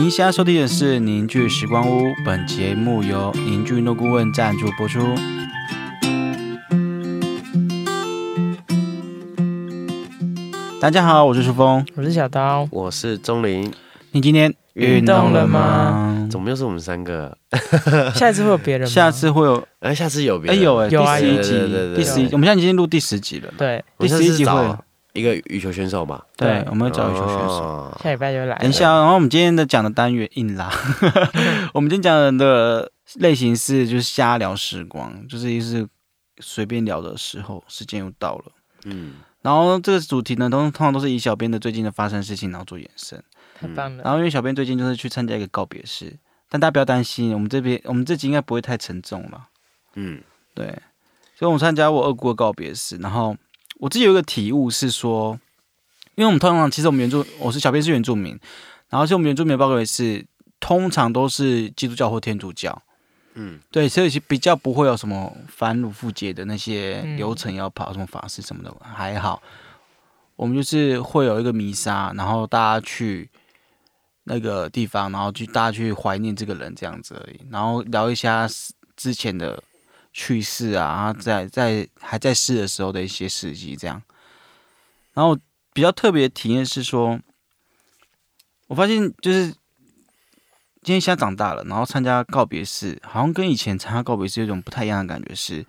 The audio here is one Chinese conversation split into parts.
您现在收听的是《凝聚时光屋》，本节目由凝聚运动顾问赞助播出。大家好，我是舒峰。我是小刀，我是钟林，你今天运动了吗？怎么又是我们三个？下一次会有别人吗？下次会有哎，下次有别哎人？有哎第有啊有十一集对对对，对第十一，我们现在已经录第十集了。对，我们下第十一集会找一个羽球选手吧。对，我们要找羽球选手。哦下礼拜就来。等一下哦，然后我们今天的讲的单元硬拉，我们今天讲的类型是就是瞎聊时光，就是一是随便聊的时候，时间又到了。嗯，然后这个主题呢，通通常都是以小编的最近的发生事情，然后做延伸。太棒了。然后因为小编最近就是去参加一个告别式，但大家不要担心，我们这边我们这集应该不会太沉重了。嗯，对，所以我参加我二姑的告别式，然后我自己有一个体悟是说，因为我们通常其实我们原住我是小编是原住民，然后其实我们原住民的告也是通常都是基督教或天主教，嗯，对，所以比较不会有什么反乳复节的那些嗯。流程要跑，什么法事什么的还好，我们就是会有一个弥撒，然后大家去。那个地方，然后去大家去怀念这个人这样子而已，然后聊一下之前的去世啊，在在还在世的时候的一些事迹这样。然后比较特别的体验是说，我发现就是今天现在长大了，然后参加告别式，好像跟以前参加告别式有一种不太一样的感觉是，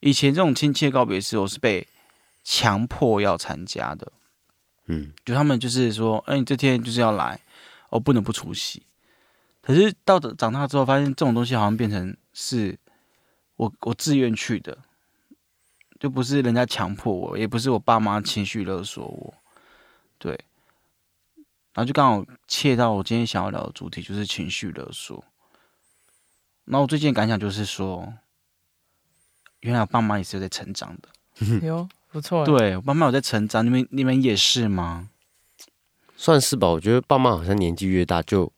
以前这种亲戚的告别式，我是被强迫要参加的，嗯，就他们就是说，哎、你这天就是要来，我不能不出席。可是到长大之后，发现这种东西好像变成是我我自愿去的，就不是人家强迫我，也不是我爸妈情绪勒索我，对。然后就刚好切到我今天想要聊的主题，就是情绪勒索。那我最近的感想就是说，原来我爸妈也是有在成长的。哟，不错。，对我爸妈有在成长，你们你们也是吗？算是吧。我觉得爸妈好像年纪越大就，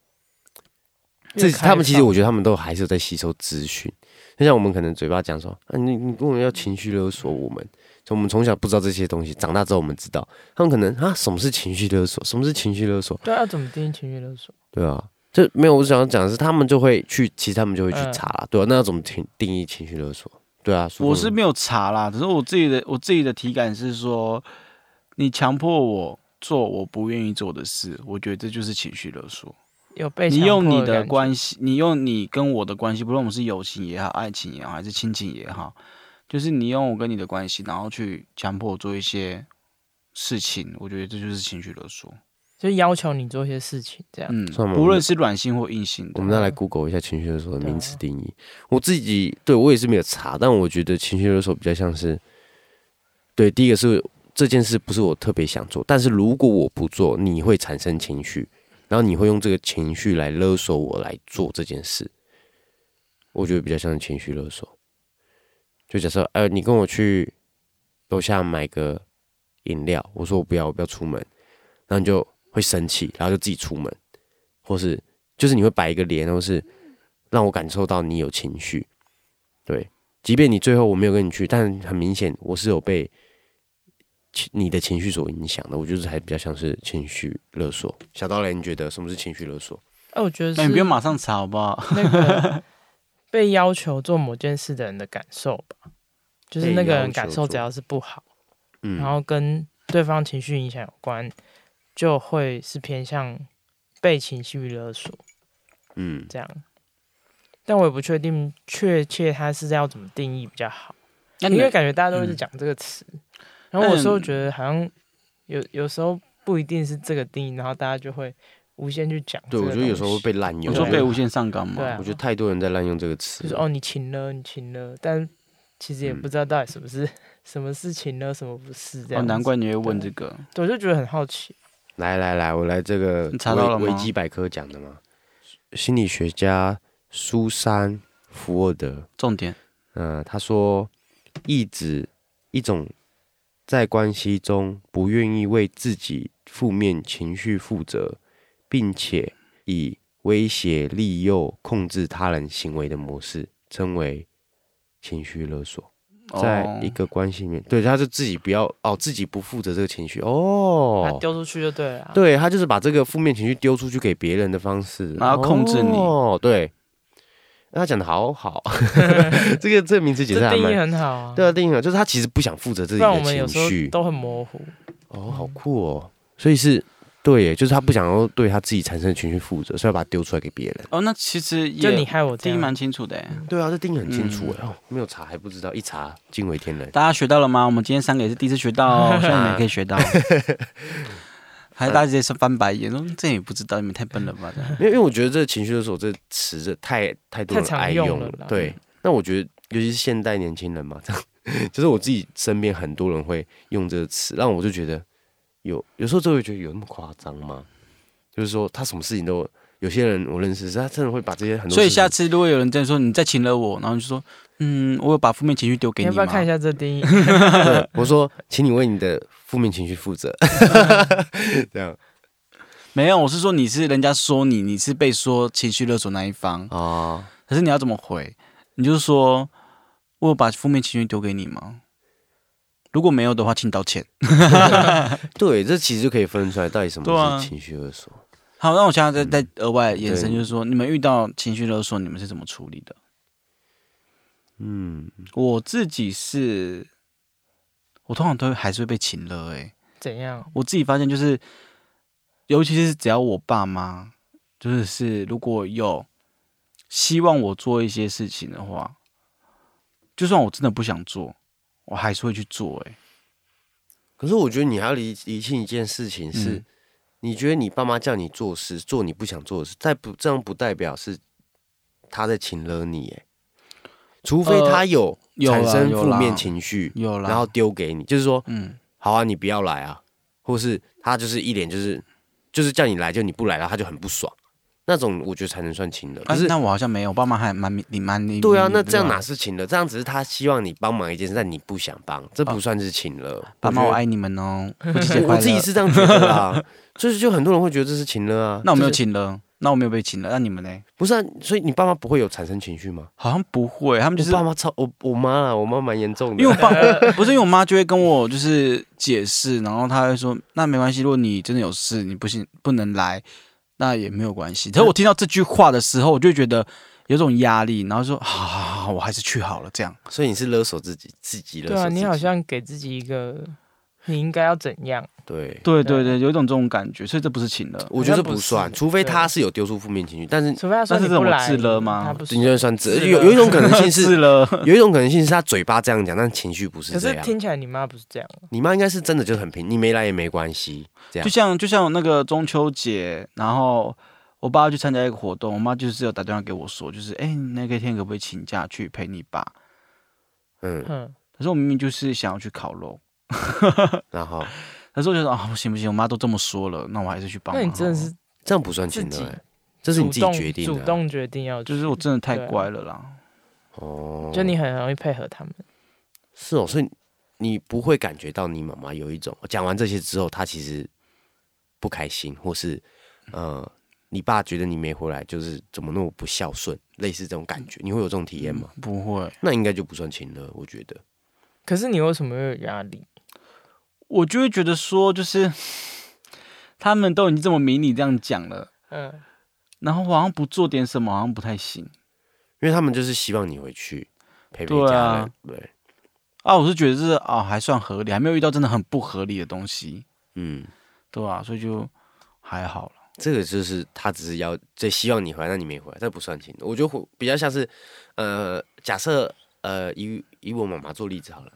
这他们其实我觉得他们都还是有在吸收资讯。就像我们可能嘴巴讲说，啊，你你跟我们要情绪勒索我们，就我们从小不知道这些东西，长大之后我们知道，他们可能啊，什么是情绪勒索？什么是情绪勒索？对啊，要怎么定义情绪勒索？对啊，这没有我想要讲的是，他们就会去，其实他们就会去嗯查啦，对啊，那要怎么定定义情绪勒索？对啊，我是没有查啦，只是我自己的我自己的体感是说，你强迫我做我不愿意做的事，我觉得这就是情绪勒索。有被你用你的关系，你用你跟我的关系，不论我们是友情也好、爱情也好，还是亲情也好，就是你用我跟你的关系，然后去强迫我做一些事情，我觉得这就是情绪勒索。就要求你做一些事情，这样。嗯算吗，不论是软性或硬性的我，们再来 Google 一下情绪勒索的名词定义。我自己对我也是没有查，但我觉得情绪勒索比较像是，对，第一个是这件事不是我特别想做，但是如果我不做，你会产生情绪，然后你会用这个情绪来勒索我来做这件事。我觉得比较像情绪勒索。就假设，呃，你跟我去楼下买个饮料，我说我不要，我不要出门，然后你就会生气，然后就自己出门，或是就是你会摆一个脸，或是让我感受到你有情绪。对，即便你最后我没有跟你去，但很明显我是有被你的情绪所影响的。我觉得还比较像是情绪勒索。小刀雷，你觉得什么是情绪勒索？哎，我觉得那、你不用马上查好不好？那个 被要求做某件事的人的感受吧，就是那个人感受只要是不好，嗯，然后跟对方情绪影响有关，就会是偏向被情绪勒索嗯，这样。但我也不确定确切它是要怎么定义比较好，那你因为感觉大家都嗯是讲这个词，然后有时候觉得好像有有时候不一定是这个定义，然后大家就会无限去讲对。我觉得有时候会被滥用。我说对被无限上纲嘛，对啊我觉得太多人在滥用这个词就是。哦，你请了，你请了，但其实也嗯不知道到底什么是、什么事情呢，什么不是这哦，样子。难怪你会问这个。对，我就觉得很好奇。来来来，我来这个你查到了维维基百科讲的嘛，心理学家苏珊·福尔德重点，呃，他说，意指一种在关系中不愿意为自己负面情绪负责，并且以威胁、利诱、控制他人行为的模式，称为情绪勒索。哦在一个关系里面，对，他就自己不要哦，自己不负责这个情绪他哦，丢出去就对了啊。对他就是把这个负面情绪丢出去给别人的方式，然后控制你哦，对，那他讲的好好，这个这个名词解释还这定义蛮很好啊。对啊，定义很好就是他其实不想负责自己的情绪，都很模糊。哦，好酷哦，所以是对耶，就是他不想要对他自己产生的情绪负责，所以要把它丢出来给别人。哦，那其实也就你害我这样，定义蛮清楚的欸。对啊，这定义很清楚嗯哎，哦，没有查还不知道，一查惊为天人。大家学到了吗？我们今天三个也是第一次学到哦，希望你们也可以学到。还大家直接是翻白眼，说这也不知道，你们太笨了吧？因为因为我觉得这情绪勒索这词这太太多人太常爱用用了对，那我觉得尤其是现代年轻人嘛，这样 就是我自己身边很多人会用这个词，让我就觉得有有时候就会觉得有那么夸张吗？就是说他什么事情都有些人我认识，是他真的会把这些很多所以下次如果有人这样说你再请了我，然后就说，嗯，我有把负面情绪丢给你？你要不要看一下这电影？我说，请你为你的负面情绪负责，这样没有，我是说你是人家说你，你是被说情绪勒索那一方，哦，可是你要怎么回？你就说我有把负面情绪丢给你吗？如果没有的话，请道歉。对，这其实就可以分出来到底什么是情绪勒索。好，那我现在再再额外延伸，就是说，你们遇到情绪勒索，你们是怎么处理的？嗯，我自己是，我通常都还是会被请了、欸。怎样？我自己发现就是，尤其是只要我爸妈，就是是如果有希望我做一些事情的话，就算我真的不想做，我还是会去做、欸。可是我觉得你还要理理清一件事情是，嗯你觉得你爸妈叫你做事，做你不想做的事，但不这样不代表是他在请了你，哎，除非呃他有产生负面情绪，有啦，然后丢给你，就是说，嗯，好啊，你不要来啊，或是他就是一脸就是就是叫你来，就你不来，然后他就很不爽，那种我觉得才能算情的。可是但是那我好像没有，我爸妈还蛮你蛮你对啊，你那这样吧哪是情的？这样只是他希望你帮忙一件事，但你不想帮，这不算是情了。爸妈，我爱你们哦，我 我自己是这样觉得啦，就是就很多人会觉得这是情了啊。那我没有就是请了，那我没有被亲了，那你们呢？不是啊，所以你爸妈不会有产生情绪吗？好像不会，他们就是我爸妈超我我妈啊，我妈蛮严重的。因为我爸 不是因为我妈就会跟我就是解释，然后她会说那没关系，如果你真的有事，你不行不能来，那也没有关系。可是我听到这句话的时候，我就觉得有种压力，然后说好好好好，我还是去好了这样。所以你是勒索自己，自己勒对啊，索自己。你好像给自己一个你应该要怎样？对，对对对。对，有一种这种感觉，所以这不是情了。我觉得不不算，除非对他是有丢出负面情绪，但是除非他说那是这种你不来，自勒吗？他不你就算自是有有一种可能性是 是，了，有一种可能性是他嘴巴这样讲，但情绪不是可是这样。听起来你妈不是这样，你妈应该是真的就很平，你没来也没关系，这样。就。像就像那个中秋节，然后我爸去参加一个活动，我妈就是有打电话给我说，就是哎、你那个天可不可以请假去陪你爸？嗯，嗯，可是我明明就是想要去烤肉，然后可是我觉得啊，不行不行，我妈都这么说了，那我还是去帮那。你真的是这样不算情自己了、欸，这是你自己决定的啊。主动决定要，就是我真的太乖了啦。哦，就你很容易配合他们。是哦，所以你不会感觉到你妈妈有一种讲完这些之后，她其实不开心，或是呃，你爸觉得你没回来，就是怎么那么不孝顺，类似这种感觉，你会有这种体验吗？不会，那应该就不算情了，我觉得。可是你为什么会有压力？我就会觉得说，就是他们都已经这么明你这样讲了，嗯，然后我好像不做点什么，好像不太行因为他们就是希望你回去陪陪家对啊人，对，啊。我是觉得这是啊，还算合理，还没有遇到真的很不合理的东西，嗯，对啊、所以就还好了。这个就是他只是要最希望你回来，那你没回来，这不算情。我觉得会比较像是，呃，假设呃以以我妈妈做例子好了，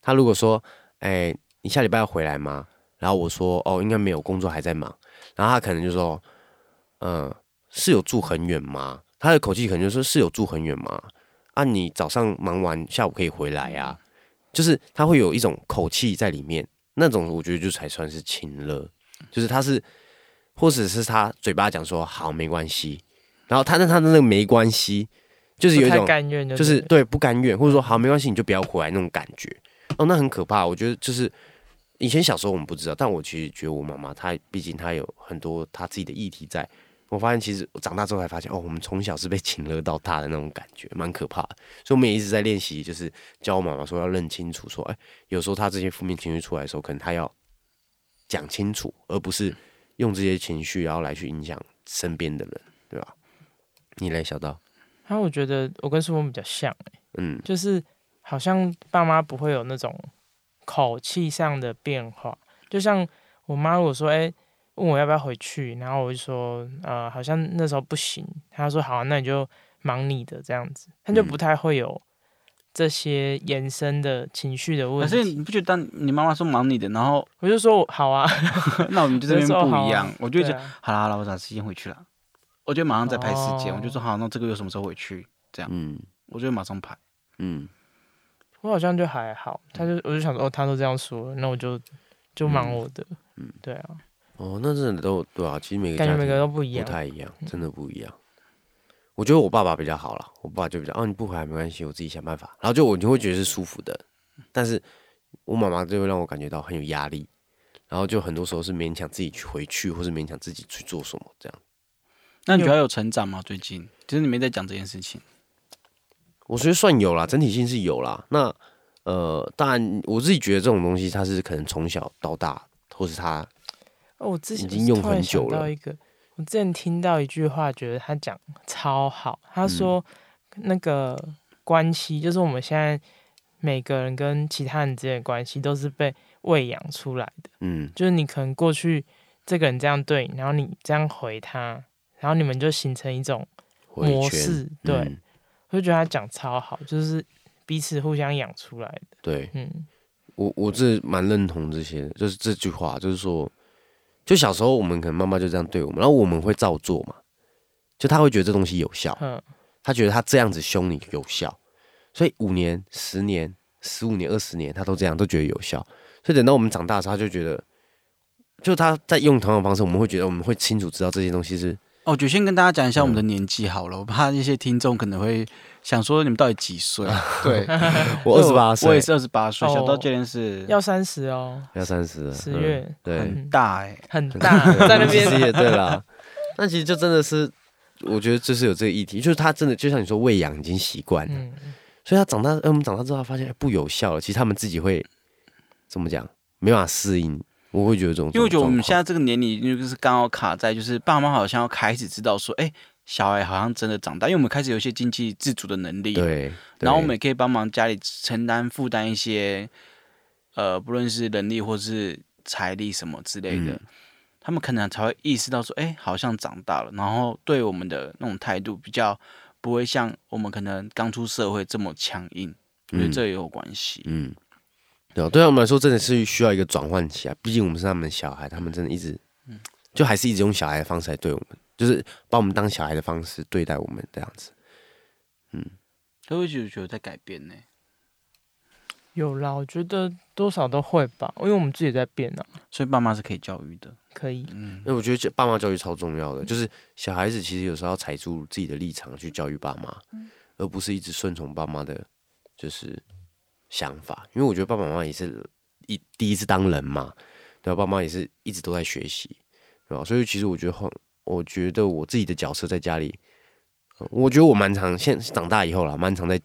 她如果说，哎、你下礼拜要回来吗？然后我说，哦，应该没有，工作还在忙。然后他可能就说，嗯、是有住很远吗？他的口气可能就说是有住很远吗？啊，你早上忙完，下午可以回来啊、就是他会有一种口气在里面，那种我觉得就才算是亲热，就是他是。或者是他嘴巴讲说好没关系，然后他那他的那个没关系，就是有一种甘愿就就是对对不甘愿，或者说好没关系你就不要回来那种感觉，哦，那很可怕。我觉得就是以前小时候我们不知道，但我其实觉得我妈妈她毕竟她有很多她自己的议题在，我发现其实我长大之后才发现，哦，我们从小是被请了到大的那种感觉，蛮可怕的。所以我们也一直在练习，就是教我妈妈说要认清楚，说，哎，有时候她这些负面情绪出来的时候，可能她要讲清楚，而不是用这些情绪然后来去影响身边的人，对吧？你来小道，然后我觉得我跟苏峰比较像、欸，嗯就是好像爸妈不会有那种口气上的变化，就像我妈如果说，哎、问我要不要回去，然后我就说，呃，好像那时候不行，她说好、啊，那你就忙你的这样子，她就嗯不太会有这些延伸的情绪的可问题。是你不觉得当你妈妈说忙你的，然后我就说好啊，那我们就这边不一样，我就会觉得啊好啦好啦，我找时间回去了，我就马上再排时间，哦。我就说好，那这个月什么时候回去？这样。嗯。我就会马上排。嗯我好像就还好，他就我就想说，哦，他都这样说了，那我就就忙我的，嗯对啊，哦，那真的都对啊，其实每个感觉每个都不一样，不太一样，真的不一样。我觉得我爸爸比较好了，我爸就比较哦，你不回来没关系，我自己想办法。然后就我就会觉得是舒服的，但是我妈妈就会让我感觉到很有压力，然后就很多时候是勉强自己去回去，或是勉强自己去做什么这样。那你觉得有成长吗？最近其实你没在讲这件事情，我觉得算有啦，整体性是有啦。那呃，当然我自己觉得这种东西，它是可能从小到大，或是他哦，我之前已经用很久了想到一个，我之前听到一句话，觉得他讲超好。嗯他说，那个关系就是我们现在每个人跟其他人之间的关系，都是被喂养出来的。嗯就是你可能过去这个人这样对你，然后你这样回他，然后你们就形成一种模式。对，嗯我就觉得他讲超好，就是彼此互相养出来的。对，嗯，我我这蛮认同这些的，就是这句话，就是说，就小时候我们可能妈妈就这样对我们，然后我们会照做嘛，就他会觉得这东西有效，嗯，他觉得他这样子凶你有效，所以五年、十年、十五年、二十年，他都这样都觉得有效，所以等到我们长大的时候，他就觉得，就他在用同样的方式，我们会觉得我们会清楚知道这些东西是哦，就先跟大家讲一下我们的嗯。年纪好了，我怕那些听众可能会想说你们到底几岁？对，我二十八岁，我也是二十八岁，哦。小到这边是要三十哦，要三十十月。对，很大哎、很大，在那边。其实也对啦。那其实就真的是，我觉得就是有这个议题，就是他真的就像你说喂养已经习惯了，嗯，所以他长大，呃，我们长大之后他发现哎不有效了，其实他们自己会怎么讲，没办法适应。我会觉得这种，因为我觉得我们现在这个年龄就是刚好卡在，就是爸妈好像要开始知道说，哎、小孩好像真的长大，因为我们开始有一些经济自主的能力，对，然后我对们也可以帮忙家里承担负担一些，呃，不论是人力或是财力什么之类的，嗯。他们可能才会意识到说，哎、好像长大了，然后对我们的那种态度比较不会像我们可能刚出社会这么强硬，我觉得嗯。这也有关系。嗯，对啊，对他们来说真的是需要一个转换期啊。毕竟我们是他们的小孩，他们真的一直，嗯就还是一直用小孩的方式来对我们，就是把我们当小孩的方式对待我们这样子。嗯，他会觉得觉得在改变呢、有啦，我觉得多少都会吧，因为我们自己也在变啊，所以爸妈是可以教育的。可以，嗯因为我觉得这爸妈教育超重要的，就是小孩子其实有时候要踩住自己的立场去教育爸妈，而不是一直顺从爸妈的，就是想法。因为我觉得爸爸妈妈也是一第一次当人嘛，对吧？爸妈也是一直都在学习，对吧？所以其实我觉得后，我觉得我自己的角色在家里，呃我觉得我蛮常现长大以后啦，蛮常在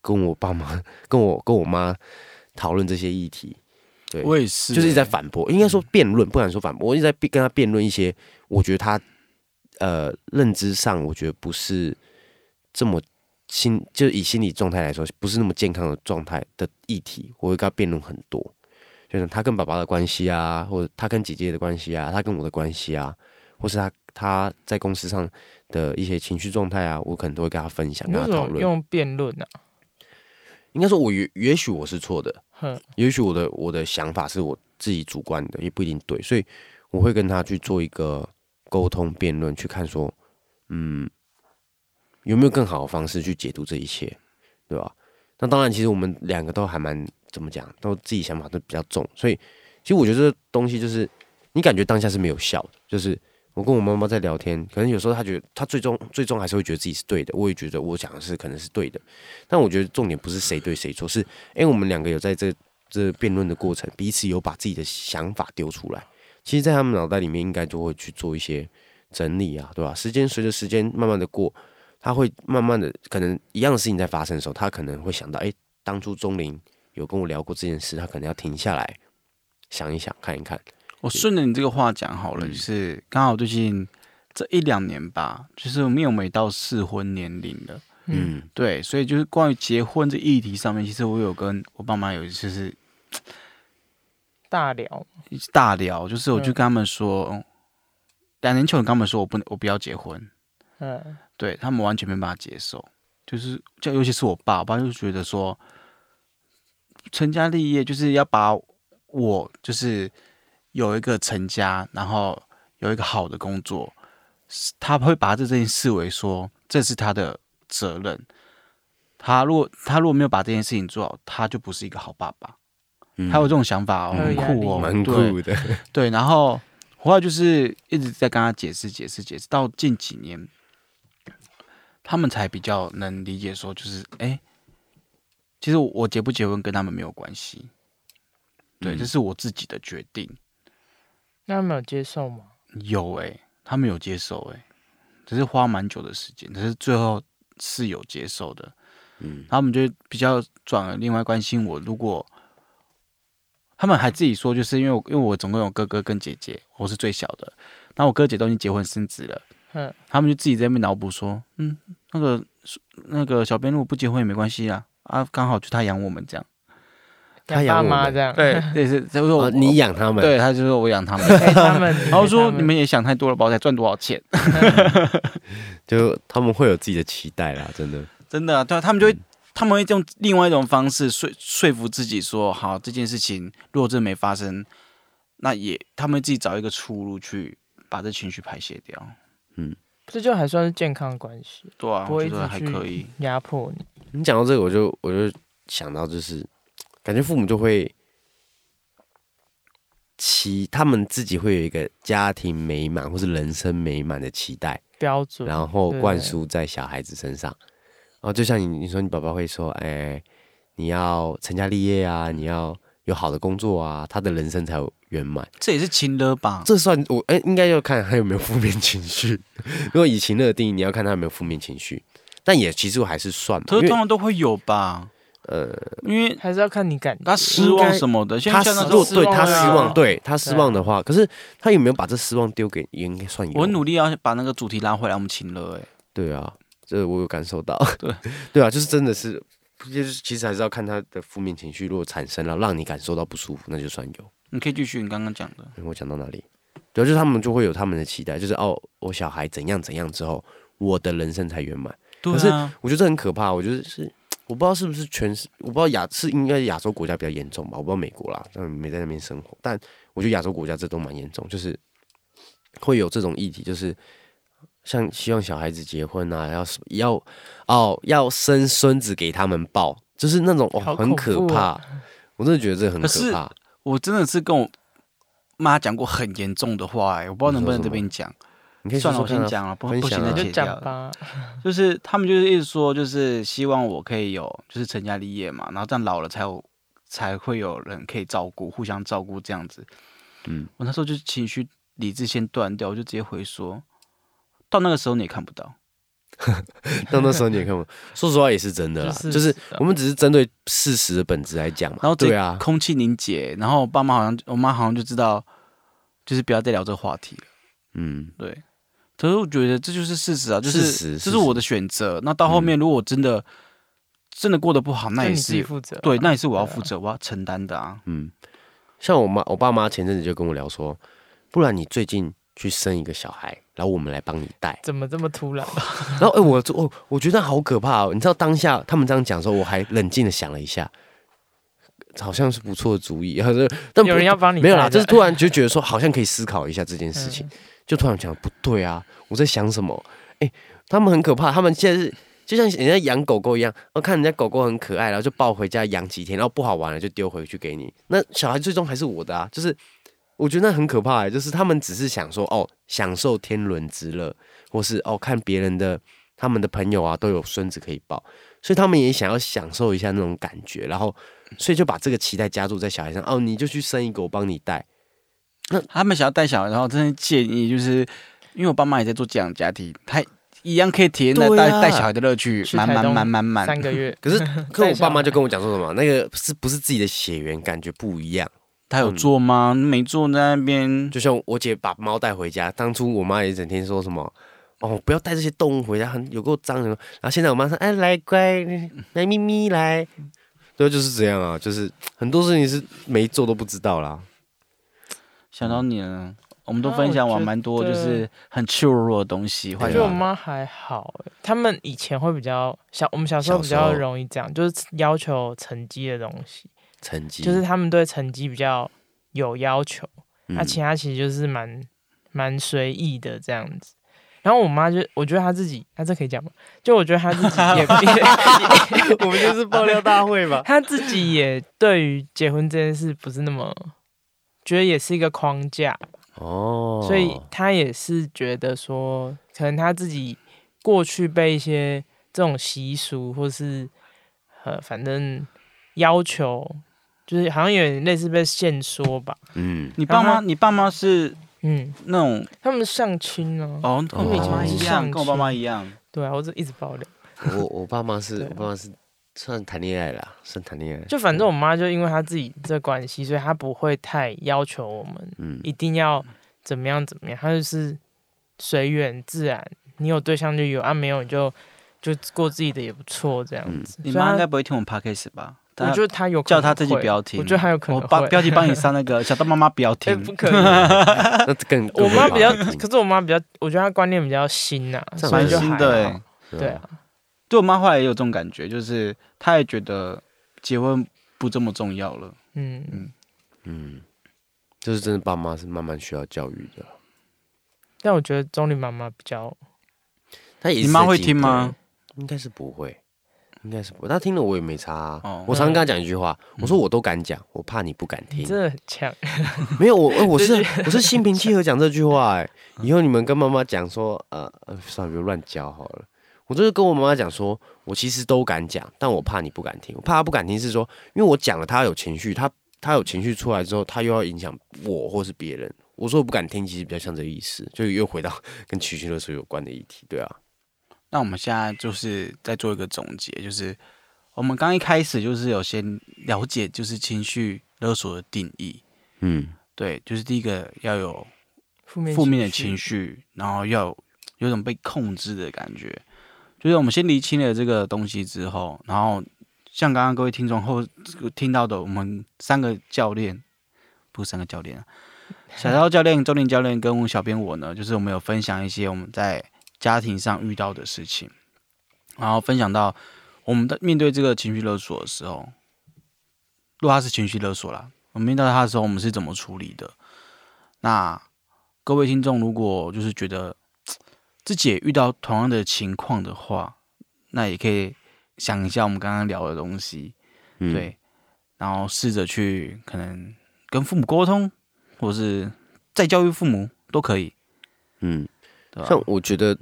跟我爸妈、跟我跟我妈讨论这些议题。对我也是、就是一直在欸反驳，应该说辩论，不敢说反驳，我一直在辩跟他辩论一些，我觉得他呃认知上，我觉得不是这么心，就以心理状态来说，不是那么健康的状态的议题，我会跟他辩论很多，就是他跟爸爸的关系啊，或者他跟姐姐的关系啊，他跟我的关系啊，或是他他在公司上的一些情绪状态啊，我可能都会跟他分享，跟他讨论。用辩论啊？应该说我也也许我是错的，哼，也许我的我的想法是我自己主观的，也不一定对，所以我会跟他去做一个沟通辩论，去看说，嗯，有没有更好的方式去解读这一切，对吧？那当然，其实我们两个都还蛮怎么讲，都自己想法都比较重，所以其实我觉得这东西就是你感觉当下是没有效的，就是我跟我妈妈在聊天，可能有时候她觉得她最终最终还是会觉得自己是对的，我也觉得我讲的是可能是对的，但我觉得重点不是谁对谁错，是因为我们两个有在这这辩论的过程，彼此有把自己的想法丢出来。其实，在他们脑袋里面，应该就会去做一些整理啊，对吧？时间随着时间慢慢的过，他会慢慢的，可能一样的事情在发生的时候，他可能会想到，哎，当初钟林有跟我聊过这件事，他可能要停下来想一想，看一看。我顺着你这个话讲好了，嗯就是刚好最近这一两年吧，就是没有没到适婚年龄了。嗯，嗯对，所以就是关于结婚这议题上面，其实我有跟我爸妈有就是大聊，大聊，就是我就嗯跟他们说，嗯两年前我跟他们说我不能，我不要结婚，嗯，对他们完全没办法接受，就是就尤其是我爸，我爸就觉得说，成家立业就是要把我就是有一个成家，然后有一个好的工作，他会把这件视为说这是他的责任。他如果他如果没有把这件事情做好，他就不是一个好爸爸。嗯还有这种想法哦，很酷哦，蛮酷的，对，然后后来就是一直在跟他解释、解释、解释，到近几年，他们才比较能理解说，就是哎、诶其实我结不结婚跟他们没有关系，对，嗯这是我自己的决定。那他们有接受吗？有哎、他们有接受哎、只是花蛮久的时间，可是最后是有接受的。嗯他们就比较转而另外关心我，如果他们还自己说，就是因为我因为我总共有哥哥跟姐姐，我是最小的，然后我哥姐都已经结婚生子了，嗯，他们就自己在那边脑补说，嗯，那个那个小编如果不结婚也没关系啊，啊，刚好就他养我们这样，他养妈这样，对，对是，就是说我、哦你养他们，对，他就说我养他们，陪 他们，然后说你们。也想太多了吧，我才赚多少钱，就他们会有自己的期待啦，真的。真的、啊，对啊，他们就会。他们会用另外一种方式说说服自己说，好这件事情如果真的没发生，那也他们自己找一个出路去把这情绪排泄掉。这就还算是健康关系，对啊，不会一直我觉得还去可以。压迫你。你讲到这个，我就我就想到，就是感觉父母就会期他们自己会有一个家庭美满或是人生美满的期待，标准，然后对灌输在小孩子身上。哦，就像你你说，你爸爸会说，哎，你要成家立业啊，你要有好的工作啊，他的人生才有圆满。这也是情乐吧？这算我哎、应该要看他有没有负面情绪。如果以情乐的定义，你要看他有没有负面情绪，但也其实我还是算嘛，可是因为通常都会有吧？呃，因为还是要看你感觉。他失望什么的，像他像那种失落对他失望，对他失望的话，可是他有没有把这失望丢给，也应该算有。我努力要把那个主题拉回来，我们情乐哎，对啊，这我有感受到。对 对啊，就是真的是，就是其实还是要看他的负面情绪，如果产生了让你感受到不舒服，那就算有。你可以继续你刚刚讲的。嗯我讲到哪里？对啊，就是他们就会有他们的期待，就是哦，我小孩怎样怎样之后，我的人生才圆满。对可是啊，我觉得这很可怕。我觉得是，我不知道是不是全是，我不知道亚是应该亚洲国家比较严重吧，我不知道美国啦，但没在那边生活。但我觉得亚洲国家这都蛮严重，就是会有这种议题，就是像希望小孩子结婚啊，要要哦要生孙子给他们抱，就是那种哦很可怕。我真的觉得这很可怕。我真的是跟我妈讲过很严重的话哎，我不知道能不能这边讲。你可以算了。我先讲了，不不行分享啊你就。讲吧。就是他们就是一直说，就是希望我可以有，就是成家立业嘛，然后这样老了才有才会有人可以照顾，互相照顾这样子。嗯，我那时候就情绪理智先断掉，我就直接回说，到那个时候你也看不到。到那时候你也看不到，说实话也是真的啦，就就是我们只是针对事实的本质来讲嘛。然后对啊，空气凝结，然后我爸妈好像，我妈好像就知道，就是不要再聊这个话题了。嗯，对，可是我觉得这就是事实啊，就是事实这是我的选择。那到后面如果我真的、真的过得不好，那也是负责啊。对，那也是我要负责，我要承担的啊。嗯，像我妈、我爸妈前阵子就跟我聊说，不然你最近去生一个小孩，然后我们来帮你带。怎么这么突然？然后哎、我我我觉得好可怕哦！你知道当下他们这样讲的时候，我还冷静的想了一下，好像是不错的主意，然后但有人要帮你没有啦，就是突然就觉得说，好像可以思考一下这件事情，嗯就突然想不对啊，我在想什么？哎、他们很可怕，他们现在是就像人家养狗狗一样，然后看人家狗狗很可爱，然后就抱回家养几天，然后不好玩了就丢回去给你。那小孩最终还是我的啊，就是我觉得那很可怕、欸，就是他们只是想说哦，享受天伦之乐，或是哦看别人的他们的朋友啊都有孙子可以抱，所以他们也想要享受一下那种感觉，然后所以就把这个期待加注在小孩上，哦，你就去生一个，我帮你带。那他们想要带小孩，然后真的建议就是因为我爸妈也在做这样的家庭，他一样可以体验到带带小孩的乐趣，满满满满满。三个月，可是，可我爸妈就跟我讲说什么，那个是不是自己的血缘，感觉不一样。他有做吗？没做，在那边就像我姐把猫带回家，当初我妈也整天说什么。哦，不要带这些动物回家，很有够脏的。然后现在我妈说：“哎，来乖，来 咪咪来。”对，就是这样啊，就是很多事情是没做都不知道啦。想到你了，我们都啊分享完蛮多，就是很脆弱的东西。我觉得我妈还好欸，他们以前会比较小，我们小时候比较容易这样，就是要求成绩的东西，成绩就是他们对成绩比较有要求，那、嗯其他其实就是蛮蛮随意的这样子。然后我妈就，我觉得她自己，她这可以讲吗？就我觉得她自己也也，我们就是爆料大会嘛。她自己也对于结婚这件事不是那么，觉得也是一个框架，哦，所以她也是觉得说，可能她自己过去被一些这种习俗或是呃，反正要求，就是好像有点类似被限缩吧。嗯，你爸妈，你爸妈是嗯，那种他们相亲啊，哦，跟我爸妈一样，跟我爸妈一样。对啊，我就一直爆料。我我爸妈是，我爸妈是算谈恋爱啦，算谈恋爱。就反正我妈就因为她自己这关系，所以她不会太要求我们嗯一定要怎么样怎么样，她就是随缘自然。你有对象就有啊，没有你就就过自己的也不错这样子。你妈应所以她该不会听我们 podcast 吧？我觉得他有叫他自己会不要听。我觉得还有可能会我把标题帮你上那个小豆妈妈不要 哎听不。可能。那更我妈比较，可是我妈比较，我觉得她观念比较新呐、这样所以就还蛮新的。对啊，对我妈后来也有这种感觉，就是她也觉得结婚不这么重要了。嗯，嗯，就是真的，爸妈是慢慢需要教育的。但我觉得钟丽妈妈比较，她也你妈会听吗？应该是不会，应该是不。他听了我也没差、啊。哦我常常跟他讲一句话，我说我都敢讲，我怕你不敢听。你 真的很强。没有我，呃我是我是心平气和讲这句话、哎，以后你们跟妈妈讲说，呃呃，算了，别乱教好了。我就是跟我妈妈讲说，我其实都敢讲，但我怕你不敢听。我怕她不敢听是说，因为我讲了，她有情绪，她她有情绪出来之后，她又要影响我或是别人。我说我不敢听，其实比较像这个意思，就又回到 跟情绪勒索有关的议题，对啊。那我们现在就是在做一个总结，就是我们刚一开始就是有先了解就是情绪勒索的定义。嗯对，就是第一个要有负面负面的情绪，然后要有有种被控制的感觉。就是我们先厘清了这个东西之后，然后像刚刚各位听众后听到的，我们三个教练，不是三个教练啊，小刀教练、周林教练跟小编我呢，就是我们有分享一些我们在家庭上遇到的事情，然后分享到我们的面对这个情绪勒索的时候，如果他是情绪勒索啦，我们面对他的时候，我们是怎么处理的？那各位听众，如果就是觉得自己也遇到同样的情况的话，那也可以想一下我们刚刚聊的东西，嗯，对，然后试着去可能跟父母沟通，或是再教育父母都可以，嗯？像我觉得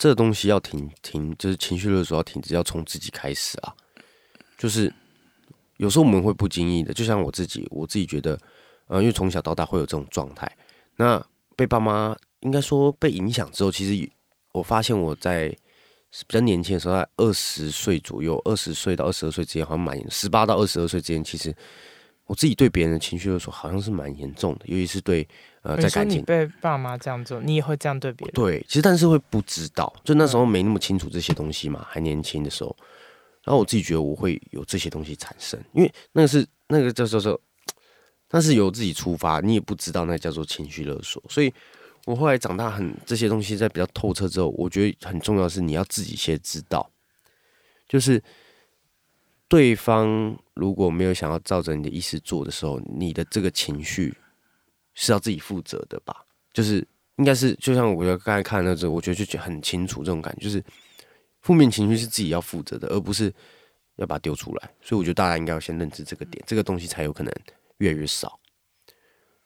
这东西要停停，就是情绪勒索要停止，要从自己开始啊。就是有时候我们会不经意的，就像我自己，我自己觉得，呃，因为从小到大会有这种状态，那被爸妈应该说被影响之后，其实我发现我在比较年轻的时候，在二十岁左右，二十岁到二十二岁之间，好像蛮十八到二十二岁之间，其实我自己对别人的情绪勒索好像是蛮严重的，尤其是对呃在感情被爸妈这样做，你也会这样对别人？对，其实但是会不知道，就那时候没那么清楚这些东西嘛，还年轻的时候。然后我自己觉得我会有这些东西产生，因为那个是那个叫叫做，但是由自己出发，你也不知道那叫做情绪勒索。所以我后来长大很这些东西在比较透彻之后，我觉得很重要的是你要自己先知道，就是对方如果没有想要照着你的意思做的时候，你的这个情绪是要自己负责的吧？就是应该是就像我刚才看的那种，我觉得就很清楚这种感觉，就是负面情绪是自己要负责的，而不是要把它丢出来。所以我觉得大家应该要先认知这个点，这个东西才有可能越来越少，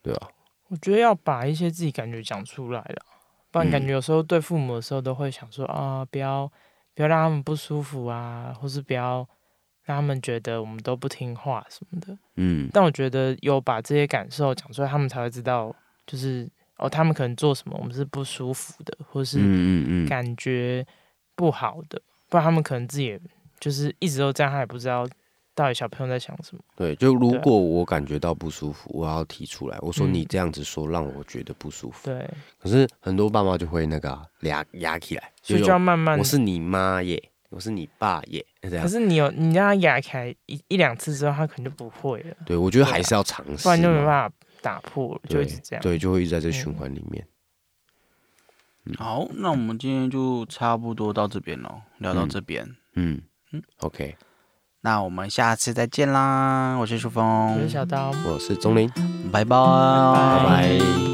对吧？我觉得要把一些自己感觉讲出来了，不然感觉有时候对父母的时候都会想说啊，不要不要让他们不舒服啊，或是不要让他们觉得我们都不听话什么的。嗯但我觉得有把这些感受讲出来，他们才会知道，就是哦，他们可能做什么我们是不舒服的，或是嗯嗯嗯，感觉不好的，不然他们可能自己也就是一直都这样，他也不知道到底小朋友在想什么。对，就如果我感觉到不舒服，我要提出来，我说嗯你这样子说让我觉得不舒服。对，可是很多爸妈就会那个啊压压起来，所以就要慢慢我。是你妈耶，我是你爸耶，这样。可是你有你让他压开一一两次之后，他可能就不会了，对，我觉得还是要尝试嘛，不然就没办法打破了，就对一直这样。对，就会一直在这循嗯环里面。好，那我们今天就差不多到这边喽，聊到嗯这边。嗯嗯，OK，那我们下次再见啦！我是舒我是，小刀。我是钟林。拜拜，拜拜拜